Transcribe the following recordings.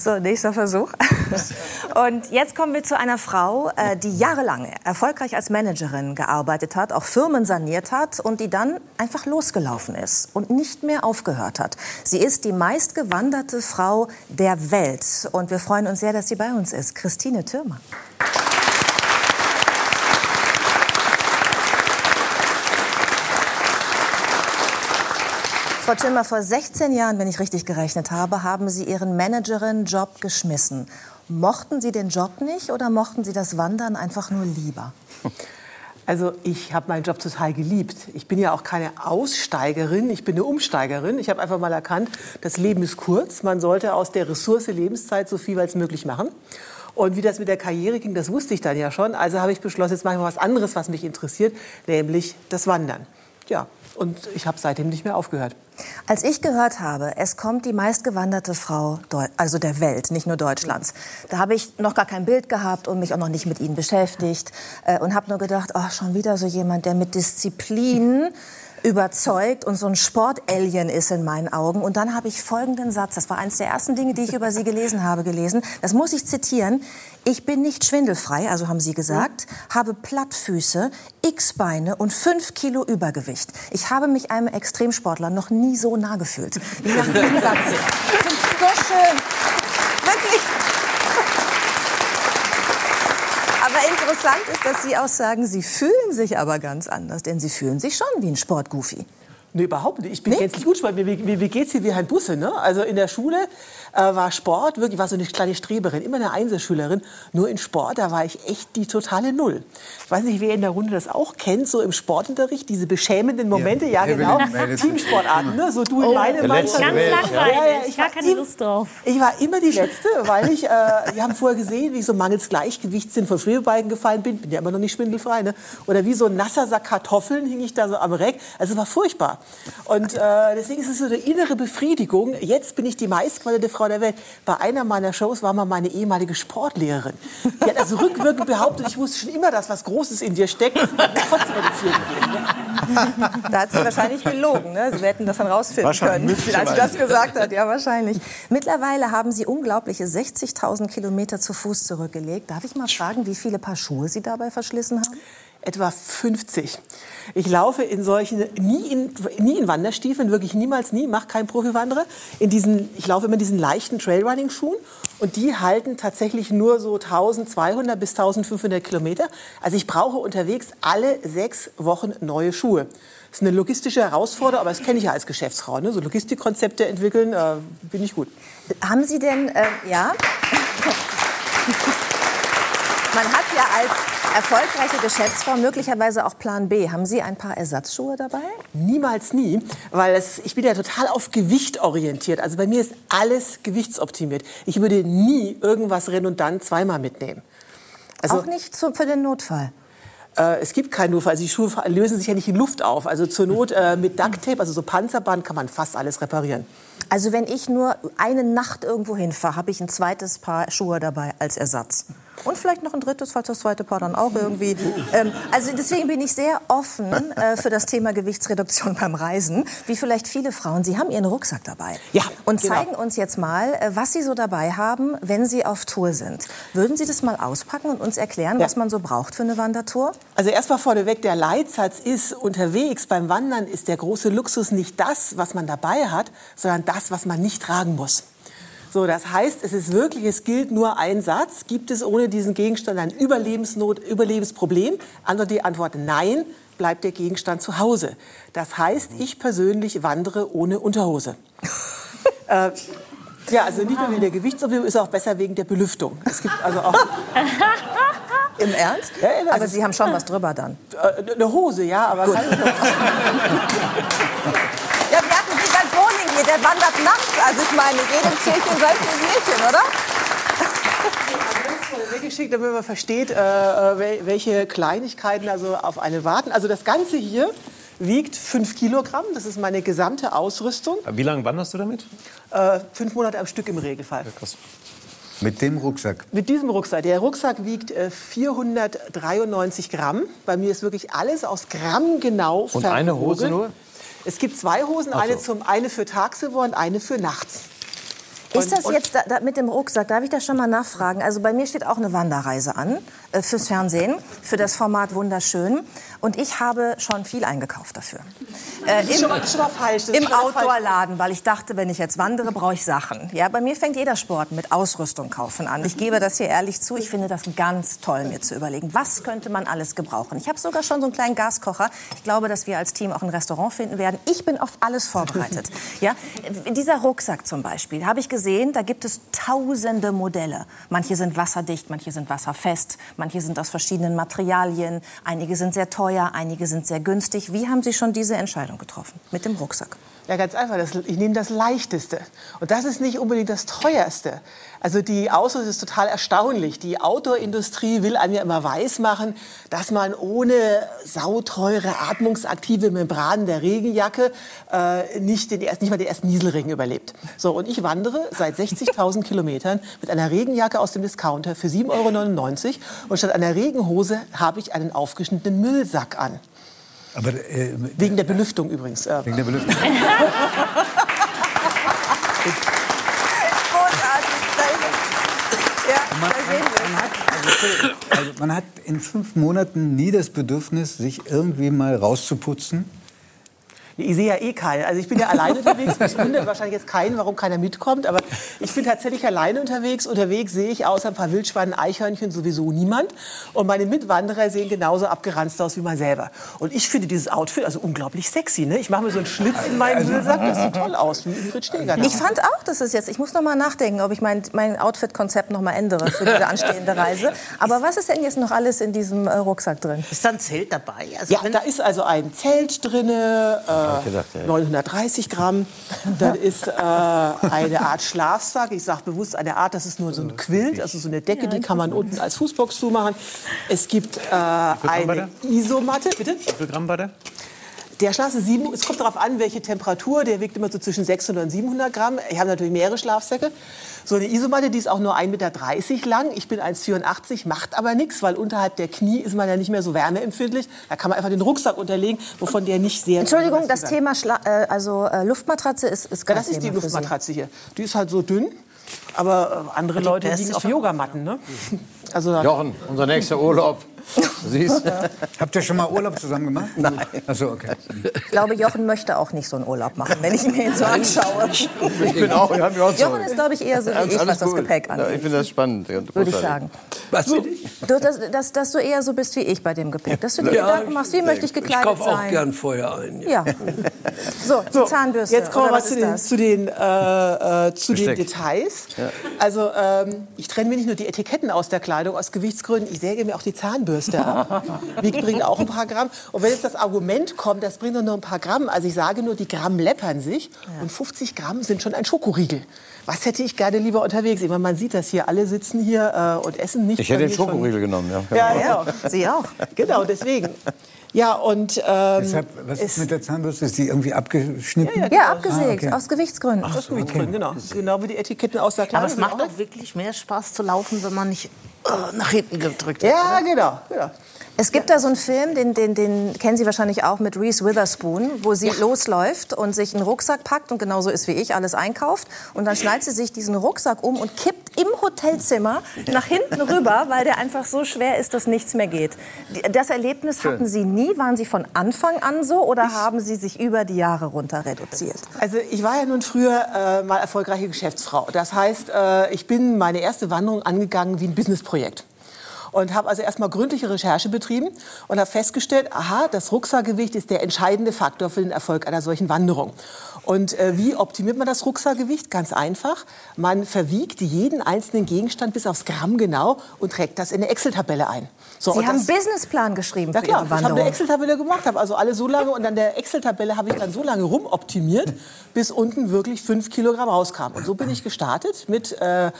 So, nächster Versuch. Und jetzt kommen wir zu einer Frau, äh, die jahrelang erfolgreich als Managerin gearbeitet hat, auch Firmen saniert hat und die dann einfach losgelaufen ist und nicht mehr aufgehört hat. Sie ist die meistgewanderte Frau der Welt. Und wir freuen uns sehr, dass sie bei uns ist. Christine Thürmer. Frau Timmer, vor 16 Jahren, wenn ich richtig gerechnet habe, haben Sie Ihren Managerin-Job geschmissen. Mochten Sie den Job nicht oder mochten Sie das Wandern einfach nur lieber? Also ich habe meinen Job total geliebt. Ich bin ja auch keine Aussteigerin, ich bin eine Umsteigerin. Ich habe einfach mal erkannt, das Leben ist kurz. Man sollte aus der Ressource Lebenszeit so viel als möglich machen. Und wie das mit der Karriere ging, das wusste ich dann ja schon. Also habe ich beschlossen, jetzt mache ich mal was anderes, was mich interessiert, nämlich das Wandern. Ja, und ich habe seitdem nicht mehr aufgehört. Als ich gehört habe, es kommt die meistgewanderte Frau, also der Welt, nicht nur Deutschlands, da habe ich noch gar kein Bild gehabt und mich auch noch nicht mit ihnen beschäftigt äh, und habe nur gedacht, oh, schon wieder so jemand, der mit Disziplin überzeugt und so ein Sportalien ist in meinen Augen. Und dann habe ich folgenden Satz, das war eines der ersten Dinge, die ich über Sie gelesen habe, gelesen. Das muss ich zitieren. Ich bin nicht schwindelfrei, also haben Sie gesagt, habe Plattfüße, X-Beine und fünf Kilo Übergewicht. Ich habe mich einem Extremsportler noch nie so nah gefühlt. Wie nach diesem Satz. Ich so schön. Wirklich. Aber interessant ist, dass Sie auch sagen, Sie fühlen sich aber ganz anders, denn Sie fühlen sich schon wie ein Sportgoofy. Nee, überhaupt nicht. Ich bin nee? gänzlich gut. Mir, mir, mir geht's hier wie ein Busse. Ne? Also in der Schule äh, war Sport wirklich, war so eine kleine Streberin, immer eine Einzelschülerin. Nur in Sport, da war ich echt die totale Null. Ich weiß nicht, wer in der Runde das auch kennt, so im Sportunterricht, diese beschämenden Momente. Ja, ja genau. Teamsportarten, ne? so du in oh, meine Mannschaft. Ganz langweilig. Ja, ja, ich gar keine Lust drauf. Ich war immer die Letzte, weil ich, äh, wir haben vorher gesehen, wie ich so mangels Gleichgewichtssinn von Schwebebalken gefallen bin. Bin ja immer noch nicht schwindelfrei. Ne? Oder wie so ein nasser Sack Kartoffeln hing ich da so am Reck. Also es war furchtbar. Und äh, deswegen ist es so eine innere Befriedigung. Jetzt bin ich die meistqualifizierte Frau der Welt. Bei einer meiner Shows war mal meine ehemalige Sportlehrerin. Die hat also rückwirkend behauptet, ich wusste schon immer, dass was Großes in dir steckt. Da hat sie wahrscheinlich gelogen. Ne? Sie hätten das dann rausfinden können, als sie das gesagt hat. Ja, wahrscheinlich. Mittlerweile haben Sie unglaubliche 60.000 Kilometer zu Fuß zurückgelegt. Darf ich mal fragen, wie viele Paar Schuhe Sie dabei verschlissen haben? Etwa 50. Ich laufe in solchen, nie in, nie in Wanderstiefeln, wirklich niemals nie, mache kein Profiwanderer. In diesen, ich laufe immer in diesen leichten Trailrunning-Schuhen und die halten tatsächlich nur so 1200 bis 1500 Kilometer. Also ich brauche unterwegs alle sechs Wochen neue Schuhe. Das ist eine logistische Herausforderung, aber das kenne ich ja als Geschäftsfrau. Ne? So Logistikkonzepte entwickeln, äh, bin ich gut. Haben Sie denn, äh, ja? Man hat ja als erfolgreiche Geschäftsfrau möglicherweise auch Plan B. Haben Sie ein paar Ersatzschuhe dabei? Niemals nie, weil es, ich bin ja total auf Gewicht orientiert. Also bei mir ist alles gewichtsoptimiert. Ich würde nie irgendwas redundant zweimal mitnehmen. Also, auch nicht für den Notfall? Äh, es gibt keinen Notfall. Also die Schuhe lösen sich ja nicht in Luft auf. Also zur Not äh, mit Ducktape, also so Panzerband, kann man fast alles reparieren. Also wenn ich nur eine Nacht irgendwo hinfahre, habe ich ein zweites Paar Schuhe dabei als Ersatz. Und vielleicht noch ein drittes, falls das zweite Paar dann auch irgendwie. Ähm, also deswegen bin ich sehr offen äh, für das Thema Gewichtsreduktion beim Reisen, wie vielleicht viele Frauen. Sie haben Ihren Rucksack dabei. Ja. Und genau. zeigen uns jetzt mal, äh, was Sie so dabei haben, wenn Sie auf Tour sind. Würden Sie das mal auspacken und uns erklären, ja. was man so braucht für eine Wandertour? Also erstmal vorneweg, der Leitsatz ist, unterwegs beim Wandern ist der große Luxus nicht das, was man dabei hat, sondern das, was man nicht tragen muss. So, das heißt, es ist wirklich, es gilt nur ein Satz. Gibt es ohne diesen Gegenstand ein Überlebensnot, Überlebensproblem? Antwort die Antwort nein, bleibt der Gegenstand zu Hause. Das heißt, ich persönlich wandere ohne Unterhose. äh, ja, also nicht nur wegen der Gewichtsoptimierung, ist auch besser wegen der Belüftung. Es gibt also auch Im Ernst? Ja, also aber Sie haben schon was drüber dann? Äh, eine Hose, ja, aber Gut. wandert nachts. Also ich meine, jedem Zierchen solches Mädchen, oder? weggeschickt, damit man versteht, äh, äh welche Kleinigkeiten also auf eine warten. Also das Ganze hier wiegt 5 Kilogramm. Das ist meine gesamte Ausrüstung. Wie lange wanderst du damit? Äh, fünf Monate am Stück im Regelfall. Ja, krass. Mit dem Rucksack? Mit diesem Rucksack. Der Rucksack wiegt äh, 493 Gramm. Bei mir ist wirklich alles aus Gramm genau Und eine Hose nur? Es gibt zwei Hosen, so. eine, zum, eine für tagsüber und eine für nachts. Ist das jetzt da, da mit dem Rucksack, darf ich das schon mal nachfragen? Also bei mir steht auch eine Wanderreise an, äh, fürs Fernsehen, für das Format Wunderschön. Und ich habe schon viel eingekauft dafür. Äh, ist schon mal- schon mal falsch. Im. Outdoor-Laden, weil ich dachte, wenn ich jetzt wandere, brauche ich Sachen. Ja, bei mir fängt jeder Sport mit Ausrüstung kaufen an. Ich gebe das hier ehrlich zu. Ich finde das ganz toll, mir zu überlegen, was könnte man alles gebrauchen. Ich habe sogar schon so einen kleinen Gaskocher. Ich glaube, dass wir als Team auch ein Restaurant finden werden. Ich bin auf alles vorbereitet. Ja, dieser Rucksack zum Beispiel, habe ich gesehen, da gibt es tausende Modelle. Manche sind wasserdicht, manche sind wasserfest, manche sind aus verschiedenen Materialien, einige sind sehr teuer, einige sind sehr günstig. Wie haben Sie schon diese Entscheidung getroffen mit dem Rucksack? Ja, ganz einfach. Das, ich nehme das Leichteste. Und das ist nicht unbedingt das Teuerste. Also die Ausrüstung ist total erstaunlich. Die Outdoor-Industrie will einem ja immer weismachen, dass man ohne sauteure, atmungsaktive Membranen der Regenjacke äh, nicht, den nicht mal den ersten Nieselregen überlebt. So, und ich wandere seit 60.000 Kilometern mit einer Regenjacke aus dem Discounter für 7,99 Euro. Und statt einer Regenhose habe ich einen aufgeschnittenen Müllsack an. Aber äh, Wegen der Belüftung übrigens. Äh, wegen der Belüftung. Also man hat in fünf Monaten nie das Bedürfnis, sich irgendwie mal rauszuputzen. Ich sehe ja eh keinen. Also ich bin ja alleine unterwegs. Das wundert wahrscheinlich jetzt keinen, warum keiner mitkommt. Aber ich bin tatsächlich alleine unterwegs. Unterwegs sehe ich außer ein paar Wildschweinen, Eichhörnchen sowieso niemand. Und meine Mitwanderer sehen genauso abgeranzt aus wie man selber. Und ich finde dieses Outfit also unglaublich sexy. Ne? Ich mache mir so einen Schlitz in meinen Müllsack. Das sieht toll aus, wie Ingrid Steger. Ich fand auch, dass es jetzt, ich muss noch mal nachdenken, ob ich mein, mein Outfit-Konzept noch mal ändere für diese anstehende Reise. Aber was ist denn jetzt noch alles in diesem äh, Rucksack drin? Ist da ein Zelt dabei? Also Ja, da ist also ein Zelt drin, äh, 930 Gramm. Dann ist äh, eine Art Schlafsack. Ich sage bewusst eine Art, das ist nur so ein Quilt, also so eine Decke, die kann man unten als Fußbox zumachen. Es gibt äh, eine Isomatte. Bitte? Wie viel Gramm war der? Der Schlaf ist sieben, es kommt darauf an, welche Temperatur. Der wiegt immer so zwischen 600 und 700 Gramm. Ich habe natürlich mehrere Schlafsäcke. So eine Isomatte, die ist auch nur 1,30 Meter lang. Ich bin 1,84, macht aber nichts, weil unterhalb der Knie ist man ja nicht mehr so wärmeempfindlich. Da kann man einfach den Rucksack unterlegen, wovon der nicht sehr... Entschuldigung, das. Thema Schla äh, also äh, Luftmatratze ist, ist Ja, das ist die. Luftmatratze hier. Die ist halt so dünn, aber äh, andere Leute beste liegen auf. Yogamatten. Ne? Also, Jochen, unser nächster Urlaub. Siehst Habt ihr schon mal Urlaub zusammen gemacht? Nein. Achso, okay. Ich glaube, Jochen möchte auch nicht so einen Urlaub machen, wenn ich mir ihn so anschaue. Ich bin auch, ich auch. Jochen ist, glaube ich, eher so wie ich, was das. Gepäck Ja, angeht. ich finde das spannend. würde ich sagen. Was Du, dass, dass, dass du eher so bist wie ich bei dem Gepäck. Dass du dir Gedanken machst, wie möchte ich Ich gekleidet kaufe auch sein. gern Feuer ein. Ja. So, die So, Zahnbürste. Jetzt kommen wir mal zu den, zu den, äh, äh, zu den. Details. Also ähm, ich trenne mir nicht nur die Etiketten aus der Kleidung aus Gewichtsgründen, ich säge mir auch die Zahnbürste ab. Wiegt bringt auch ein paar Gramm. Und wenn jetzt das Argument kommt, das bringt doch nur ein paar Gramm, also ich sage nur, die Gramm läppern sich und 50 Gramm sind schon ein Schokoriegel. Was hätte ich gerne lieber unterwegs? Ich meine, man sieht das hier, alle sitzen hier äh, und essen nicht. Ich hätte den Schokoriegel genommen. Ja. Ja, ja. Sie auch. Genau, deswegen. Ja, und ähm, Deshalb, was es- ist mit der Zahnbürste? Ist die irgendwie abgeschnitten? Ja, abgesägt, Ah, okay. aus Gewichtsgründen. das ist drin, genau. Genau wie die Etiketten aus der aber Kleidung. es sind macht auch auch wirklich mehr Spaß zu laufen, wenn man nicht nach hinten gedrückt ist. Ja, genau. genau. Es gibt da so einen Film, den, den, den kennen Sie wahrscheinlich auch mit Reese Witherspoon, wo sie losläuft und sich einen Rucksack packt und genauso ist wie ich, alles einkauft. Und dann schnallt sie sich diesen Rucksack um und kippt im Hotelzimmer nach hinten rüber, weil der einfach so schwer ist, dass nichts mehr geht. Das Erlebnis hatten Sie nie? Waren Sie von Anfang an so oder haben Sie sich über die Jahre runter reduziert? Also ich war ja nun früher äh, mal erfolgreiche Geschäftsfrau. Das heißt, äh, ich bin meine erste Wanderung angegangen wie ein Businessprojekt. Und habe also erstmal gründliche Recherche betrieben und habe festgestellt, aha, das Rucksackgewicht ist der entscheidende Faktor für den Erfolg einer solchen Wanderung. Und äh, wie optimiert man das Rucksackgewicht? Ganz einfach. Man verwiegt jeden einzelnen Gegenstand bis aufs Gramm genau und trägt das in eine Excel-Tabelle ein. So, Sie haben einen Businessplan geschrieben ja für klar, Ihre ich habe eine Wanderung. Excel-Tabelle gemacht, habe also alle so lange und an der Excel-Tabelle habe ich dann so lange rumoptimiert, bis unten wirklich fünf Kilogramm rauskam. Und so bin ich gestartet mit äh,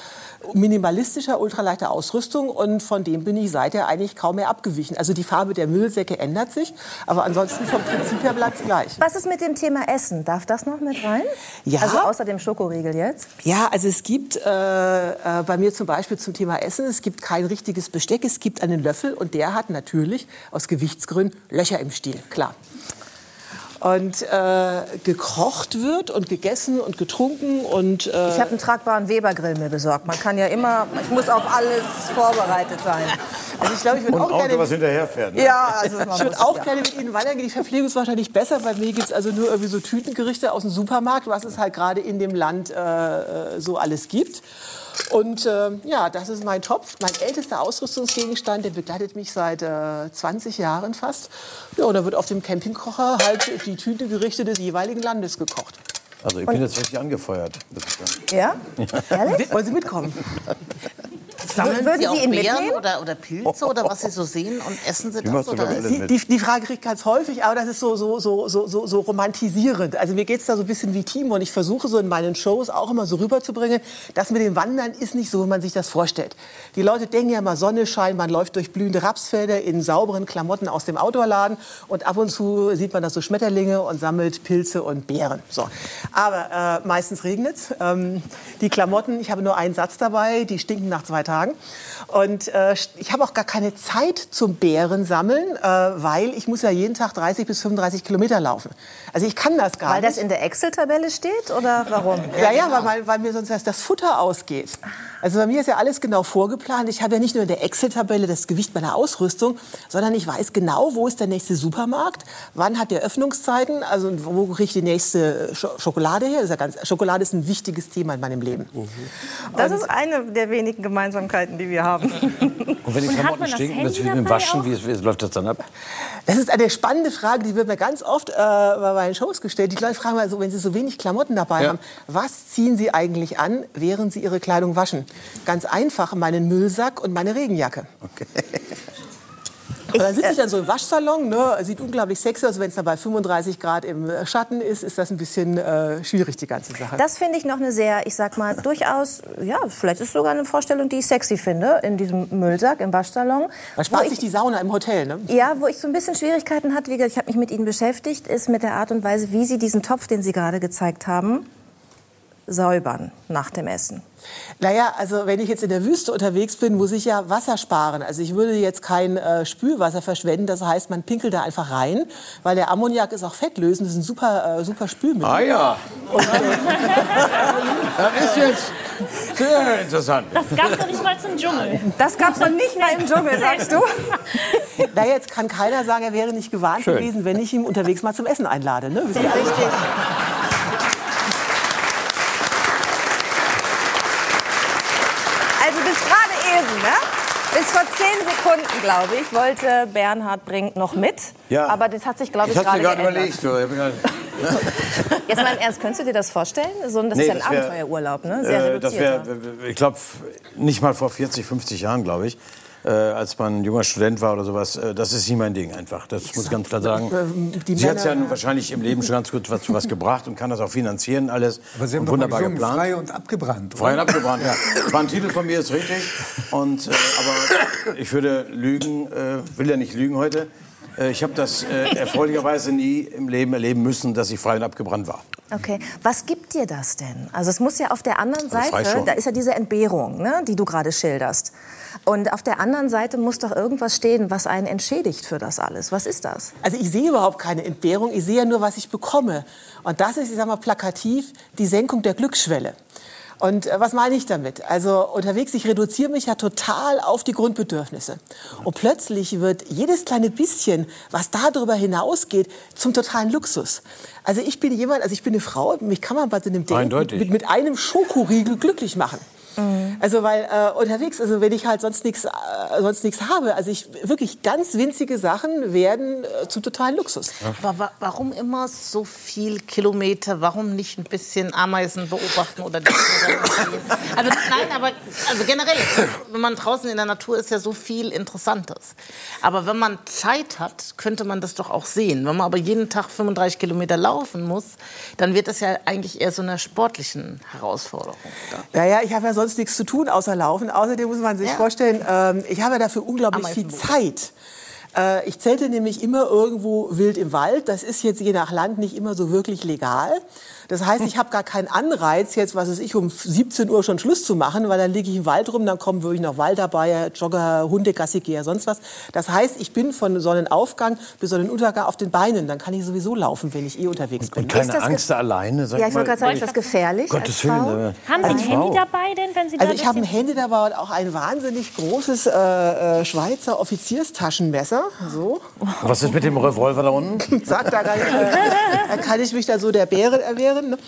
minimalistischer, ultraleichter Ausrüstung und von dem bin ich seither eigentlich kaum mehr abgewichen. Also die Farbe der Müllsäcke ändert sich, aber ansonsten vom Prinzip her bleibt es gleich. Was ist mit dem Thema Essen? Darf das noch mit rein? Ja. Also außer dem Schokoriegel jetzt? Ja, also es gibt äh, äh, bei mir zum Beispiel zum Thema Essen, es gibt kein richtiges Besteck, es gibt einen Löffel und der hat natürlich aus Gewichtsgründen Löcher im Stiel, klar. Und äh, gekocht wird und gegessen und getrunken und äh, Ich habe einen tragbaren Webergrill mir besorgt. Man kann ja immer, ich muss auf alles vorbereitet sein. also ich glaube, ich würde auch Auto, gerne was hinterher fährt. Ne? Ja, also man Ich würde auch ja. gerne mit Ihnen wandern gehen. Die Verpflegung ist wahrscheinlich besser. Bei mir gibt es also nur irgendwie so Tütengerichte aus dem Supermarkt, was es halt gerade in dem Land äh, so alles gibt. Und äh, ja, das ist mein Topf, mein ältester Ausrüstungsgegenstand. Der begleitet mich seit äh, 20 Jahren fast. Ja, und da wird auf dem Campingkocher halt die Tütengerichte des jeweiligen Landes gekocht. Also ich bin jetzt richtig angefeuert. sagen. Ja? Ehrlich? Wollen Sie mitkommen? Sammeln Würden Sie auch Sie ihn Beeren mitnehmen? oder, oder Pilze oder was Sie so sehen und essen Sie das? Oder Die, die, die Frage kriege ich ganz häufig, aber das ist so, so, so, so, so, so romantisierend. Also mir geht es da so ein bisschen wie Timo und ich versuche so in meinen Shows auch immer so rüberzubringen, das mit dem Wandern ist nicht so, wie man sich das vorstellt. Die Leute denken ja immer Sonne scheint, man läuft durch blühende Rapsfelder in sauberen Klamotten aus dem Outdoorladen und ab und zu sieht man da so Schmetterlinge und sammelt Pilze und Beeren. So. Aber äh, meistens regnet ähm, Die Klamotten, ich habe nur einen Satz dabei, die stinken nach zwei Tagen. Und äh, ich habe auch gar keine Zeit zum Bären sammeln, äh, weil ich muss ja jeden Tag 30 bis 35 Kilometer laufen. Also ich kann das gar Weil nicht. das in der Excel-Tabelle steht oder warum? Ja, ja, weil, weil, weil mir sonst erst das Futter ausgeht. Also bei mir ist ja alles genau vorgeplant. Ich habe ja nicht nur in der Excel-Tabelle das Gewicht meiner Ausrüstung, sondern ich weiß genau, wo ist der nächste Supermarkt, wann hat der Öffnungszeiten, also wo kriege ich die nächste Sch Schokolade her. Das ist ja ganz, Schokolade ist ein wichtiges Thema in meinem Leben. Das ist eine der wenigen Gemeinsamkeiten, die wir haben. Und wenn die Klamotten stinken, das dabei Waschen, wie, wie läuft das dann ab? Das ist eine spannende Frage, die wird mir ganz oft äh, bei meinen Shows gestellt. Die Leute fragen mal so, wenn sie so wenig Klamotten dabei Ja. haben, was ziehen sie eigentlich an, während sie ihre Kleidung waschen? Ganz einfach, meinen Müllsack und meine Regenjacke. Und dann sitze ich dann so im Waschsalon, ne, sieht unglaublich sexy aus. Wenn es dann bei 35 Grad im äh, Schatten ist, ist das ein bisschen äh, schwierig, die ganze Sache. Das finde ich noch eine sehr, ich sag mal, durchaus, ja, vielleicht ist sogar eine Vorstellung, die ich sexy finde, in diesem Müllsack im Waschsalon. Man spart sich ich, die Sauna im Hotel, ne? ja, wo ich so ein bisschen Schwierigkeiten hatte, wie gesagt, ich habe mich mit Ihnen beschäftigt, ist mit der Art und Weise, wie Sie diesen Topf, den Sie gerade gezeigt haben, säubern nach dem Essen. Naja, also wenn ich jetzt in der Wüste unterwegs bin, muss ich ja Wasser sparen. Also ich würde jetzt kein äh, Spülwasser verschwenden. Das heißt, man pinkelt da einfach rein, weil der Ammoniak ist auch fettlösend. Das ist ein super, äh, super Spülmittel. Ah ja. das ist jetzt sehr interessant. Das gab's doch nicht mal zum Dschungel. Das gab's noch nicht mal im Dschungel, sagst du? Na, jetzt kann keiner sagen, er wäre nicht gewarnt Schön. gewesen, wenn ich ihn unterwegs mal zum Essen einlade. Ne? Richtig. Also bis gerade eben, ne? Bis vor zehn Sekunden, glaube ich, wollte Bernhard Brink noch mit. Ja. Aber das hat sich, glaube Ich gerade geändert. überlegt. mir Jetzt mal im Ernst, könntest du dir das vorstellen? So, das Nee, ist ja ein Abenteuerurlaub, ne? Sehr Äh, das reduziert. wär, ich glaube, nicht mal vor 40, 50 Jahren, glaube ich. Äh, als man ein junger Student war oder sowas, äh, das ist nie mein Ding einfach. Das muss ich ganz klar sagen. Ähm, die Sie hat ja Männer- nun wahrscheinlich im Leben schon ganz gut was, was gebracht und kann das auch finanzieren alles. Aber Sie haben und wunderbar gesungen, geplant. frei und abgebrannt. Frei und abgebrannt, ja. War ein Titel von mir, ist richtig. Und, äh, aber ich würde lügen, äh, will ja nicht lügen heute. Äh, ich habe das äh, erfreulicherweise nie im Leben erleben müssen, dass ich frei und abgebrannt war. Okay, was gibt dir das denn? Also es muss ja auf der anderen Also Seite, da ist ja diese Entbehrung, ne, die du gerade schilderst. Und auf der anderen Seite muss doch irgendwas stehen, was einen entschädigt für das alles. Was ist das? Also ich sehe überhaupt keine Entbehrung, ich sehe ja nur, was ich bekomme. Und das ist, ich sag mal, plakativ die Senkung der Glücksschwelle. Und äh, was meine ich damit? Also unterwegs, ich reduziere mich ja total auf die Grundbedürfnisse. Und plötzlich wird jedes kleine bisschen, was darüber hinausgeht, zum totalen Luxus. Also ich bin jemand, also ich bin eine Frau, mich kann man bei so einem Date Eindeutig. mit, mit einem Schokoriegel glücklich machen. Also weil äh, unterwegs, also wenn ich halt sonst nichts äh, sonst nichts habe, also ich wirklich ganz winzige Sachen werden äh, zum totalen Luxus. Aber wa warum immer so viel Kilometer? Warum nicht ein bisschen Ameisen beobachten oder sehen? Also nein, aber also generell, wenn man draußen in der Natur ist, ja so viel Interessantes. Aber wenn man Zeit hat, könnte man das doch auch sehen. Wenn man aber jeden Tag 35 Kilometer laufen muss, dann wird das ja eigentlich eher so einer sportlichen Herausforderung. Naja, ich habe ja sonst nichts zu tun außer laufen. Außerdem muss man sich Ja. vorstellen, ähm, ich habe dafür unglaublich viel. Zeit. Äh, ich zelte nämlich immer irgendwo wild im Wald. Das ist jetzt je nach Land nicht immer so wirklich legal. Das heißt, ich habe gar keinen Anreiz, jetzt, was weiß ich, um 17 Uhr schon Schluss zu machen, weil dann liege ich im Wald rum, dann kommen wirklich noch Waldarbeiter, Jogger, Hundegassigeher, sonst was. Das heißt, ich bin von Sonnenaufgang bis Sonnenuntergang auf den Beinen. Dann kann ich sowieso laufen, wenn ich eh unterwegs bin. Und keine Angst da alleine, sag Ja, ich wollte gerade sagen, ist das gefährlich Gottes als Frau? Willen. Haben Sie ein als Handy Frau. dabei denn, wenn Sie da Also ich habe ein Handy dabei und auch ein wahnsinnig großes äh, äh, Schweizer Offizierstaschenmesser. So, Was ist mit dem Revolver da unten? sagt da gar nicht. Äh, da kann ich mich da so der Bären erwehren. Ne?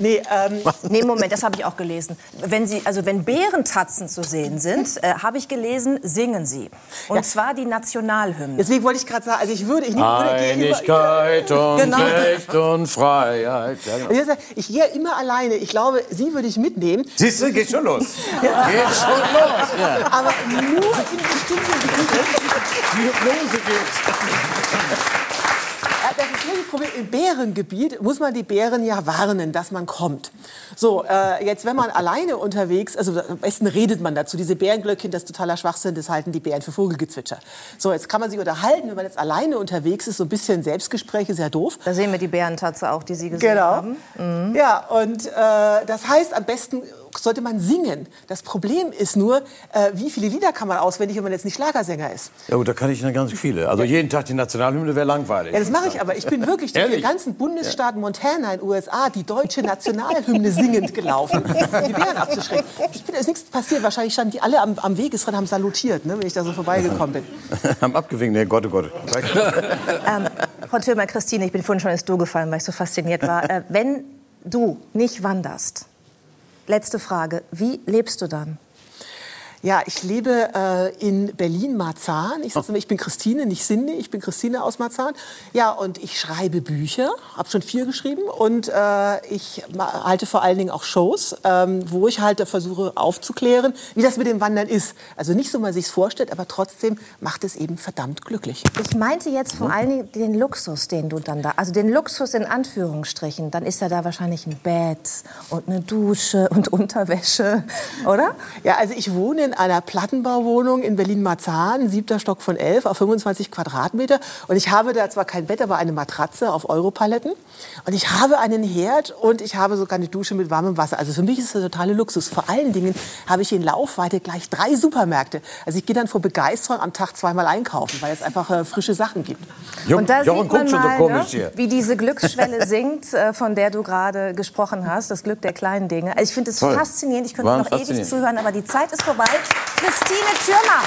Nee, ähm, Nee, Moment, das habe ich auch gelesen. Wenn Sie, also wenn Bärentatzen zu sehen sind, äh, habe ich gelesen, singen Sie. Und Ja. zwar die Nationalhymne. deswegen wollte ich gerade sagen, also ich würde, ich würde Einigkeit und Genau. Recht und Freiheit. Ja, genau. ich, gehe immer alleine. Ich glaube, Sie würde ich mitnehmen, Siehst du, geht schon los. Geht schon los. Ja. aber nur in bestimmten Gebieten. Die Hypnose geht. Das ist wirklich das Problem. Im Bärengebiet muss man die Bären ja warnen, dass man kommt. So, äh, jetzt, wenn man alleine unterwegs, also am besten redet man dazu. Diese Bärenglöckchen, das ist totaler Schwachsinn, das halten die Bären für Vogelgezwitscher. So, jetzt kann man sich unterhalten, wenn man jetzt alleine unterwegs ist, so ein bisschen Selbstgespräche, sehr doof. Da sehen wir die Bärentatze auch, die Sie gesehen Genau. haben. Ja, und äh, das heißt, am besten sollte man singen. Das Problem ist nur, äh, wie viele Lieder kann man auswendig, wenn man jetzt nicht Schlagersänger ist. Ja gut, da kann ich noch ganz viele. Also jeden Tag die Nationalhymne wäre langweilig. Ja, das mache ich aber. Ich bin wirklich durch den ganzen Bundesstaat Montana in den USA die deutsche Nationalhymne singend gelaufen, um die Bären abzuschrecken. Ich bin, ist nichts passiert. Wahrscheinlich standen die alle am, am Wegesrand, haben salutiert, ne, wenn ich da so vorbeigekommen bin. Haben abgewinkt. Nee, Gott, oh Gott. Ähm, Frau Thürmer, Christine, ich bin vorhin schon ins Du gefallen, weil ich so fasziniert war. Äh, wenn du nicht wanderst, letzte Frage, wie lebst du dann? Ja, ich lebe äh, in Berlin-Marzahn. Ich immer, ich bin Christine, nicht Cindy. Ich bin Christine aus Marzahn. Ja, und ich schreibe Bücher, habe schon vier geschrieben. Und äh, ich halte vor allen Dingen auch Shows, ähm, wo ich halt versuche aufzuklären, wie das mit dem Wandern ist. Also nicht so, wie man sich vorstellt, aber trotzdem macht es eben verdammt glücklich. Ich meinte jetzt vor allen Dingen den Luxus, den du dann da, also den Luxus in Anführungsstrichen, dann ist ja da wahrscheinlich ein Bett und eine Dusche und Unterwäsche, oder? Ja, also ich wohne in einer Plattenbauwohnung in Berlin-Marzahn, siebter Stock von elf auf 25 Quadratmeter. Und ich habe da zwar kein Bett, aber eine Matratze auf Europaletten. Und ich habe einen Herd und ich habe sogar eine Dusche mit warmem Wasser. Also für mich ist das der totale Luxus. Vor allen Dingen habe ich in Laufweite gleich drei Supermärkte. Also ich gehe dann vor Begeisterung am Tag zweimal einkaufen, weil es einfach äh, frische Sachen gibt. Jo, Und da Jochen sieht man guckt schon so mal, komisch ne, hier. wie diese Glücksschwelle sinkt, äh, von der du gerade gesprochen hast, das Glück der kleinen Dinge. Also ich finde es faszinierend, ich könnte noch ewig zuhören, aber die Zeit ist vorbei mit Christine Türmer.